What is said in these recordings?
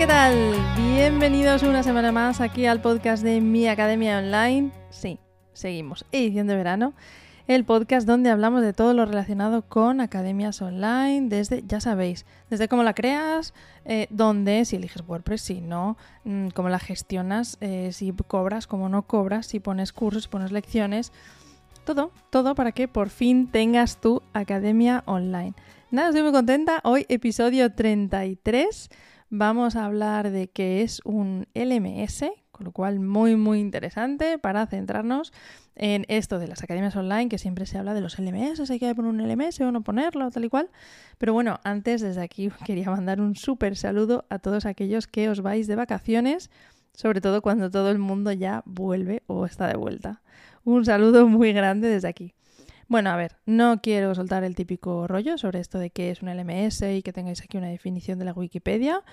¿qué tal? Bienvenidos una semana más aquí al podcast de Mi Academia Online. Sí, seguimos. Edición de verano. El podcast donde hablamos de todo lo relacionado con academias online, desde, ya sabéis, desde cómo la creas, eh, dónde, si eliges WordPress, si no, mm, cómo la gestionas, eh, si cobras, cómo no cobras, si pones cursos, si pones lecciones, todo, todo para que por fin tengas tu academia online. Nada, estoy muy contenta. Hoy episodio 33 vamos a hablar de qué es un LMS, con lo cual muy muy interesante para centrarnos en esto de las academias online, que siempre se habla de los LMS, hay que poner un LMS o no ponerlo, tal y cual. Pero bueno, antes desde aquí quería mandar un súper saludo a todos aquellos que os vais de vacaciones, sobre todo cuando todo el mundo ya vuelve o está de vuelta. Un saludo muy grande desde aquí. Bueno, a ver, no quiero soltar el típico rollo sobre esto de qué es un LMS y que tengáis aquí una definición de la Wikipedia,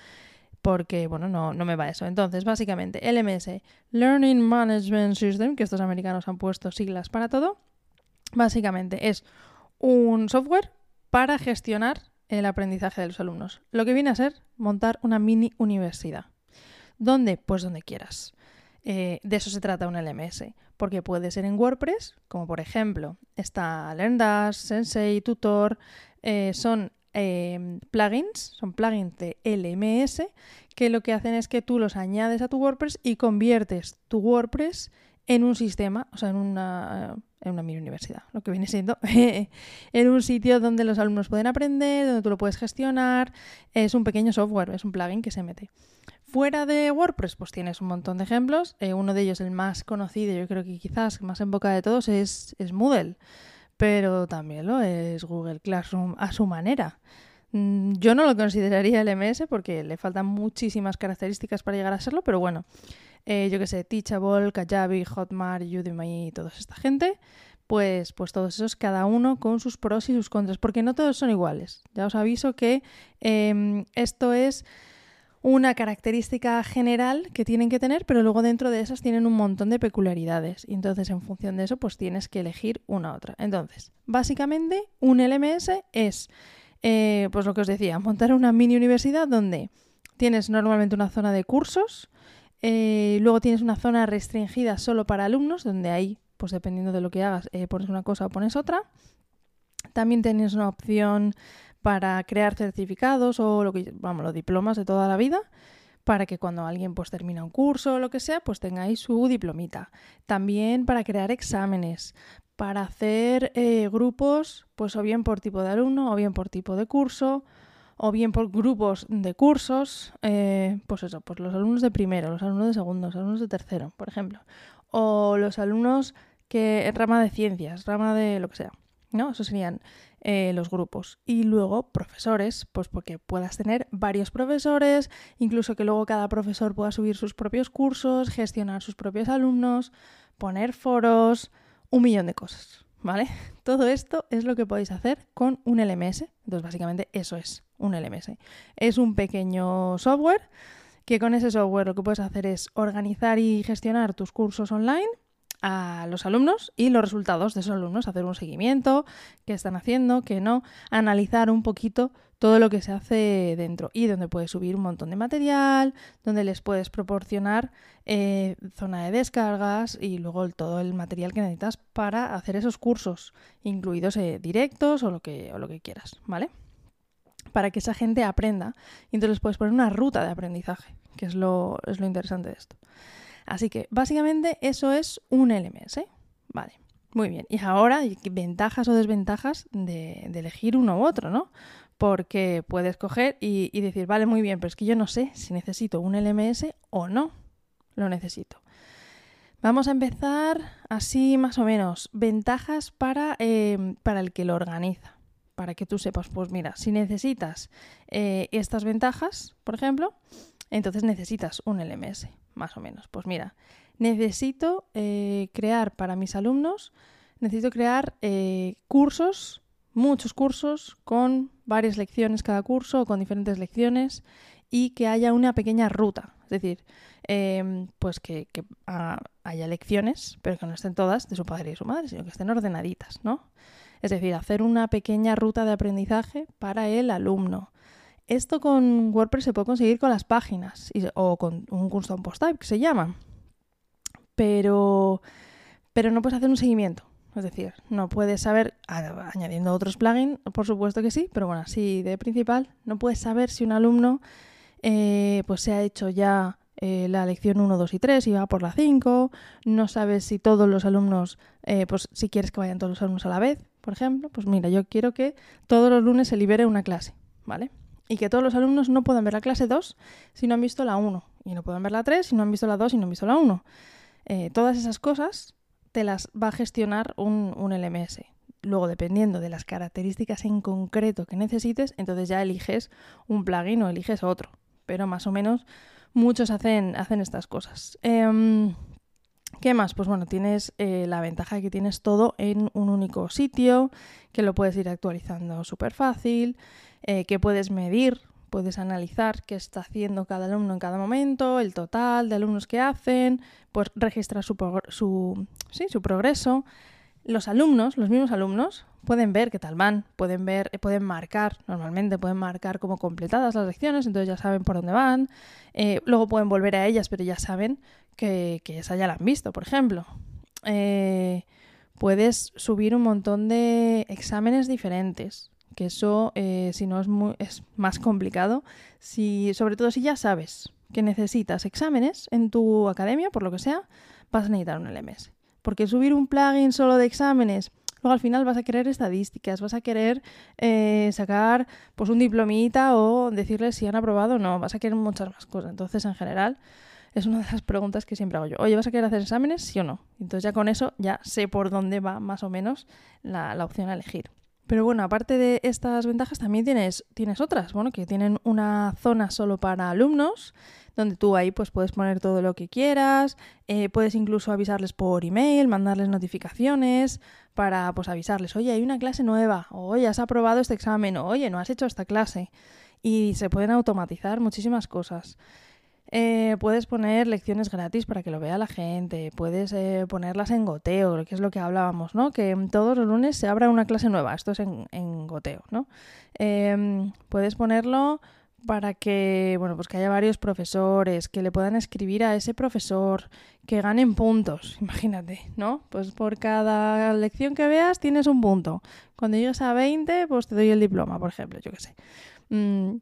porque, bueno, no, no me va eso. Entonces, básicamente, LMS, Learning Management System, que estos americanos han puesto siglas para todo, básicamente es un software para gestionar el aprendizaje de los alumnos. Lo que viene a ser montar una mini universidad. ¿Dónde? Pues donde quieras. Eh, de eso se trata un LMS, porque puede ser en WordPress, como por ejemplo está LearnDash, Sensei, Tutor, eh, son em, plugins, son plugins de LMS que lo que hacen es que tú los añades a tu WordPress y conviertes tu WordPress en un sistema, o sea, en una, en una mini universidad, lo que viene siendo en un sitio donde los alumnos pueden aprender, donde tú lo puedes gestionar. Es un pequeño software, es un plugin que se mete. Fuera de WordPress, pues tienes un montón de ejemplos. Eh, uno de ellos, el más conocido, yo creo que quizás más en boca de todos, es, es Moodle. Pero también lo es Google Classroom a su manera. Mm, yo no lo consideraría LMS porque le faltan muchísimas características para llegar a serlo, pero bueno, eh, yo que sé, Teachable, Kajabi, Hotmart, Udemy y toda esta gente, pues, pues todos esos, cada uno con sus pros y sus contras, porque no todos son iguales. Ya os aviso que em, esto es una característica general que tienen que tener, pero luego dentro de esas tienen un montón de peculiaridades. Y entonces, en función de eso, pues tienes que elegir una otra. Entonces, básicamente, un LMS es, eh, pues lo que os decía, montar una mini universidad donde tienes normalmente una zona de cursos, eh, luego tienes una zona restringida solo para alumnos, donde ahí, pues dependiendo de lo que hagas, eh, pones una cosa o pones otra. También tienes una opción para crear certificados o lo que vamos, los diplomas de toda la vida para que cuando alguien pues termina un curso o lo que sea, pues tenga ahí su diplomita. También para crear exámenes, para hacer eh, grupos, pues o bien por tipo de alumno, o bien por tipo de curso, o bien por grupos de cursos, eh, pues eso, pues los alumnos de primero, los alumnos de segundo, los alumnos de tercero, por ejemplo, o los alumnos que rama de ciencias, rama de lo que sea, ¿no? Esos serían eh, los grupos. Y luego profesores, pues porque puedas tener varios profesores, incluso que luego cada profesor pueda subir sus propios cursos, gestionar sus propios alumnos, poner foros, un millón de cosas, ¿vale? Todo esto es lo que podéis hacer con un LMS. Entonces, básicamente eso es un LMS. Es un pequeño software que con ese software lo que puedes hacer es organizar y gestionar tus cursos online a los alumnos y los resultados de esos alumnos, hacer un seguimiento, qué están haciendo, qué no, analizar un poquito todo lo que se hace dentro y donde puedes subir un montón de material, donde les puedes proporcionar eh, zona de descargas y luego todo el material que necesitas para hacer esos cursos, incluidos eh, directos o lo, que, o lo que quieras, ¿vale? Para que esa gente aprenda y entonces puedes poner una ruta de aprendizaje, que es lo, es lo interesante de esto. Así que básicamente eso es un LMS. Vale, muy bien. Y ahora, ventajas o desventajas de, elegir uno u otro, ¿no? Porque puedes coger y, y decir, vale, muy bien, pero es que yo no sé si necesito un LMS o no lo necesito. Vamos a empezar así más o menos. Ventajas para, em, para, el que lo organiza. Para que tú sepas, pues mira, si necesitas eh, estas ventajas, por ejemplo, entonces necesitas un LMS más o menos. Pues mira, necesito eh, crear para mis alumnos, necesito crear eh, cursos, muchos cursos, con varias lecciones cada curso, con diferentes lecciones, y que haya una pequeña ruta. Es decir, em, pues que, haya lecciones, pero que no estén todas de su padre y su madre, sino que estén ordenaditas, ¿no? Es decir, hacer una pequeña ruta de aprendizaje para el alumno. Esto con WordPress se puede conseguir con las páginas o con un custom post type que se llama. Pero, pero no puedes hacer un seguimiento. Es decir, no puedes saber, añadiendo otros plugins, por supuesto que sí, pero bueno, así de principal, no puedes saber si un alumno eh, pues se ha hecho ya eh, la lección 1, 2 y 3 y va por la 5, no sabes si todos los alumnos, eh, pues si quieres que vayan todos los alumnos a la vez, por ejemplo, pues mira, yo quiero que todos los lunes se libere una clase, ¿vale? Y que todos los alumnos no puedan ver la clase 2 si no han visto la 1, y no puedan ver la 3 si no han visto la 2 y no han visto la 1. todas esas cosas te las va a gestionar un, LMS. Luego, dependiendo de las características en concreto que necesites, entonces ya eliges un plugin o eliges otro. Pero más o menos muchos hacen, hacen estas cosas. Em, ¿Qué más? Pues bueno, tienes eh, la ventaja de que tienes todo en un único sitio, que lo puedes ir actualizando súper fácil, eh, que puedes medir puedes analizar qué está haciendo cada alumno en cada momento, el total de alumnos que hacen, pues registrar su, su, su progreso. Los alumnos, los mismos alumnos, pueden ver qué tal van, pueden ver, eh, pueden marcar, normalmente pueden marcar como completadas las lecciones, entonces ya saben por dónde van. Eh, luego pueden volver a ellas, pero ya saben que, esa ya la han visto, por ejemplo. Eh, puedes subir un montón de exámenes diferentes que eso, si no es, muy, es más complicado, si, sobre todo si ya sabes que necesitas exámenes en tu academia, por lo que sea, vas a necesitar un LMS. Porque subir un plugin solo de exámenes, luego al final vas a querer estadísticas, vas a querer eh, sacar pues un diplomita o decirles si han aprobado o no, vas a querer muchas más cosas. Entonces, en general, es una de las preguntas que siempre hago yo. Oye, ¿vas a querer hacer exámenes? ¿Sí o no? Entonces ya con eso ya sé por dónde va más o menos la opción a elegir. Pero bueno, aparte de estas ventajas, también tienes, tienes otras, bueno, que tienen una zona solo para alumnos, donde tú ahí pues puedes poner todo lo que quieras, eh, puedes incluso avisarles por email, mandarles notificaciones para pues avisarles, oye, hay una clase nueva, oye, has aprobado este examen, o oye, no has hecho esta clase. Y se pueden automatizar muchísimas cosas. Eh, puedes poner lecciones gratis para que lo vea la gente, puedes eh, ponerlas en goteo, que es lo que hablábamos, ¿no? Que todos los lunes se abra una clase nueva, esto es en, goteo, ¿no? Em, puedes ponerlo para que, bueno, pues que haya varios profesores, que le puedan escribir a ese profesor, que ganen puntos, imagínate, ¿no? Pues por cada lección que veas tienes un punto. Cuando llegues a 20, pues te doy el diploma, por ejemplo, yo qué sé. Mm,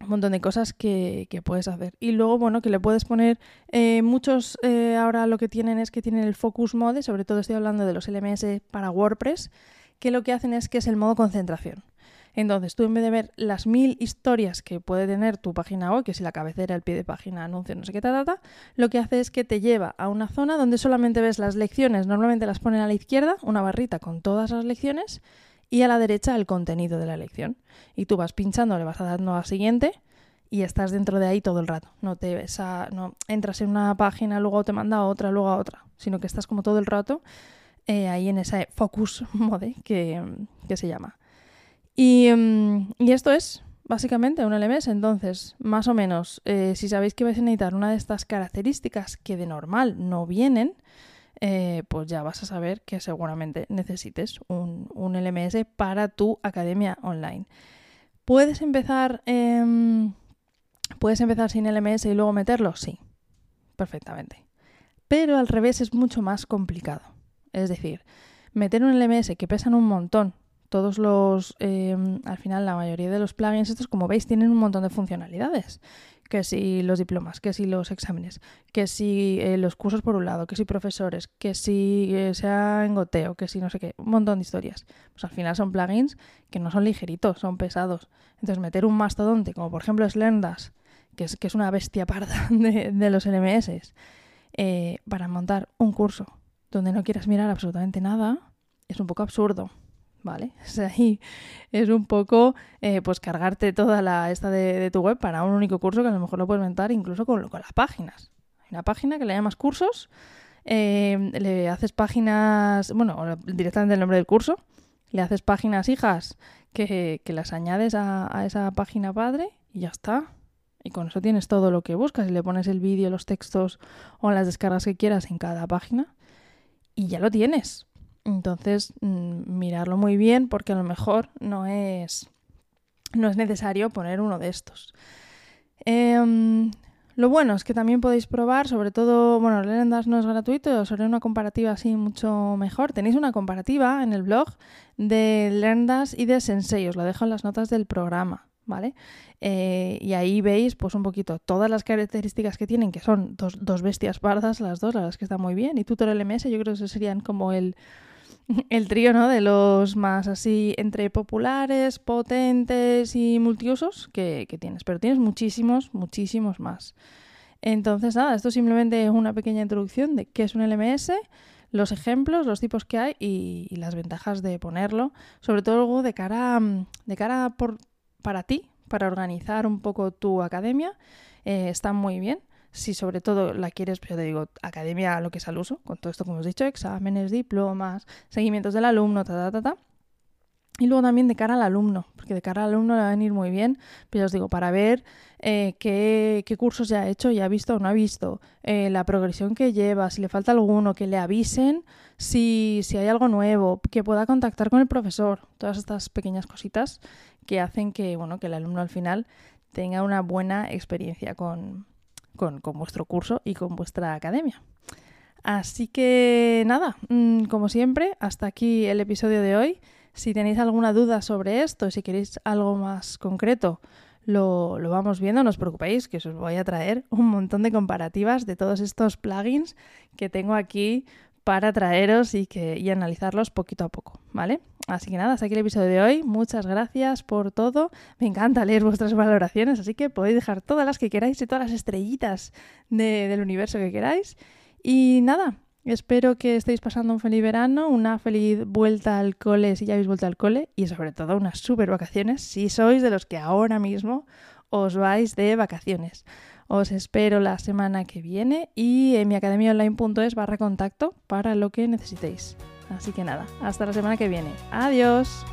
un montón de cosas que, puedes hacer. Y luego, bueno, que le puedes poner eh, muchos, eh, ahora lo que tienen es que tienen el Focus Mode, sobre todo estoy hablando de los LMS para WordPress, que lo que hacen es que es el modo concentración. Entonces, tú en vez de ver las mil historias que puede tener tu página web, que si la cabecera, el pie de página, anuncio, no sé qué, ta, lo que hace es que te lleva a una zona donde solamente ves las lecciones, normalmente las ponen a la izquierda, una barrita con todas las lecciones, y a la derecha el contenido de la lección. Y tú vas pinchando, le vas a dando a siguiente y estás dentro de ahí todo el rato. No te ves no entras en una página, luego te manda a otra, luego a otra, sino que estás como todo el rato eh, ahí en ese focus mode que, se llama. Y, mm, y, esto es básicamente un LMS. Entonces, más o menos, eh, si sabéis que vais a necesitar una de estas características que de normal no vienen, eh, pues ya vas a saber que seguramente necesites un, LMS para tu academia online. ¿Puedes empezar, em, ¿Puedes empezar sin LMS y luego meterlo? Sí, perfectamente. Pero al revés es mucho más complicado. Es decir, meter un LMS que pesan un montón, todos los, em, al final la mayoría de los plugins estos, como veis, tienen un montón de funcionalidades que si los diplomas, que si los exámenes, que si eh, los cursos por un lado, que si profesores, que si eh, sea en goteo, que si no sé qué, un montón de historias. Pues al final son plugins que no son ligeritos, son pesados. Entonces meter un mastodonte, como por ejemplo Slendas, que es, que es una bestia parda de, los LMS, eh, para montar un curso donde no quieras mirar absolutamente nada, es un poco absurdo. ¿Vale? Ahí es un poco eh, pues cargarte toda la esta de, tu web para un único curso que a lo mejor lo puedes inventar incluso con, las páginas. Hay una página que le llamas cursos, eh, le haces páginas, bueno, directamente el nombre del curso, le haces páginas hijas que, las añades a, a esa página padre y ya está. Y con eso tienes todo lo que buscas y le pones el vídeo, los textos o las descargas que quieras en cada página y ya lo tienes. Entonces, mm, mirarlo muy bien porque a lo mejor no es no es necesario poner uno de estos. Em, lo bueno es que también podéis probar, sobre todo, bueno, LearnDash no es gratuito, os haré una comparativa así mucho mejor. Tenéis una comparativa en el blog de LearnDash y de Sensei, os lo dejo en las notas del programa, ¿vale? Eh, y ahí veis pues un poquito todas las características que tienen, que son dos, dos bestias pardas las dos, la verdad es que está muy bien. Y Tutorial MS yo creo que serían como el, el trío, ¿no? De los más así entre populares, potentes y multiusos que, tienes. Pero tienes muchísimos, muchísimos más. Entonces, nada, esto simplemente es una pequeña introducción de qué es un LMS, los ejemplos, los tipos que hay y, las ventajas de ponerlo. Sobre todo de cara, de cara por, para ti, para organizar un poco tu academia. Eh, está muy bien si sobre todo la quieres, pues te digo, academia lo que es al uso, con todo esto como hemos dicho, exámenes, diplomas, seguimientos del alumno, ta, ta, ta, ta. Y luego también de cara al alumno, porque de cara al alumno le va a venir muy bien, pero os digo, para ver eh, qué, cursos ya ha hecho, ya ha visto o no ha visto, eh, la progresión que lleva, si le falta alguno, que le avisen si, si hay algo nuevo, que pueda contactar con el profesor, todas estas pequeñas cositas que hacen que, bueno, que el alumno al final tenga una buena experiencia con, con, vuestro curso y con vuestra academia. Así que nada, mm, como siempre, hasta aquí el episodio de hoy. Si tenéis alguna duda sobre esto, si queréis algo más concreto, lo, vamos viendo, no os preocupéis, que os voy a traer un montón de comparativas de todos estos plugins que tengo aquí para traeros y, que, y analizarlos poquito a poco, ¿vale? Así que nada, hasta aquí el episodio de hoy. Muchas gracias por todo. Me encanta leer vuestras valoraciones, así que podéis dejar todas las que queráis y todas las estrellitas del universo que queráis. Y nada, espero que estéis pasando un feliz verano, una feliz vuelta al cole si ya habéis vuelto al cole y sobre todo unas super vacaciones si sois de los que ahora mismo os vais de vacaciones. Os espero la semana que viene y en mi academiaonline.es barra contacto para lo que necesitéis. Así que nada, hasta la semana que viene. Adiós.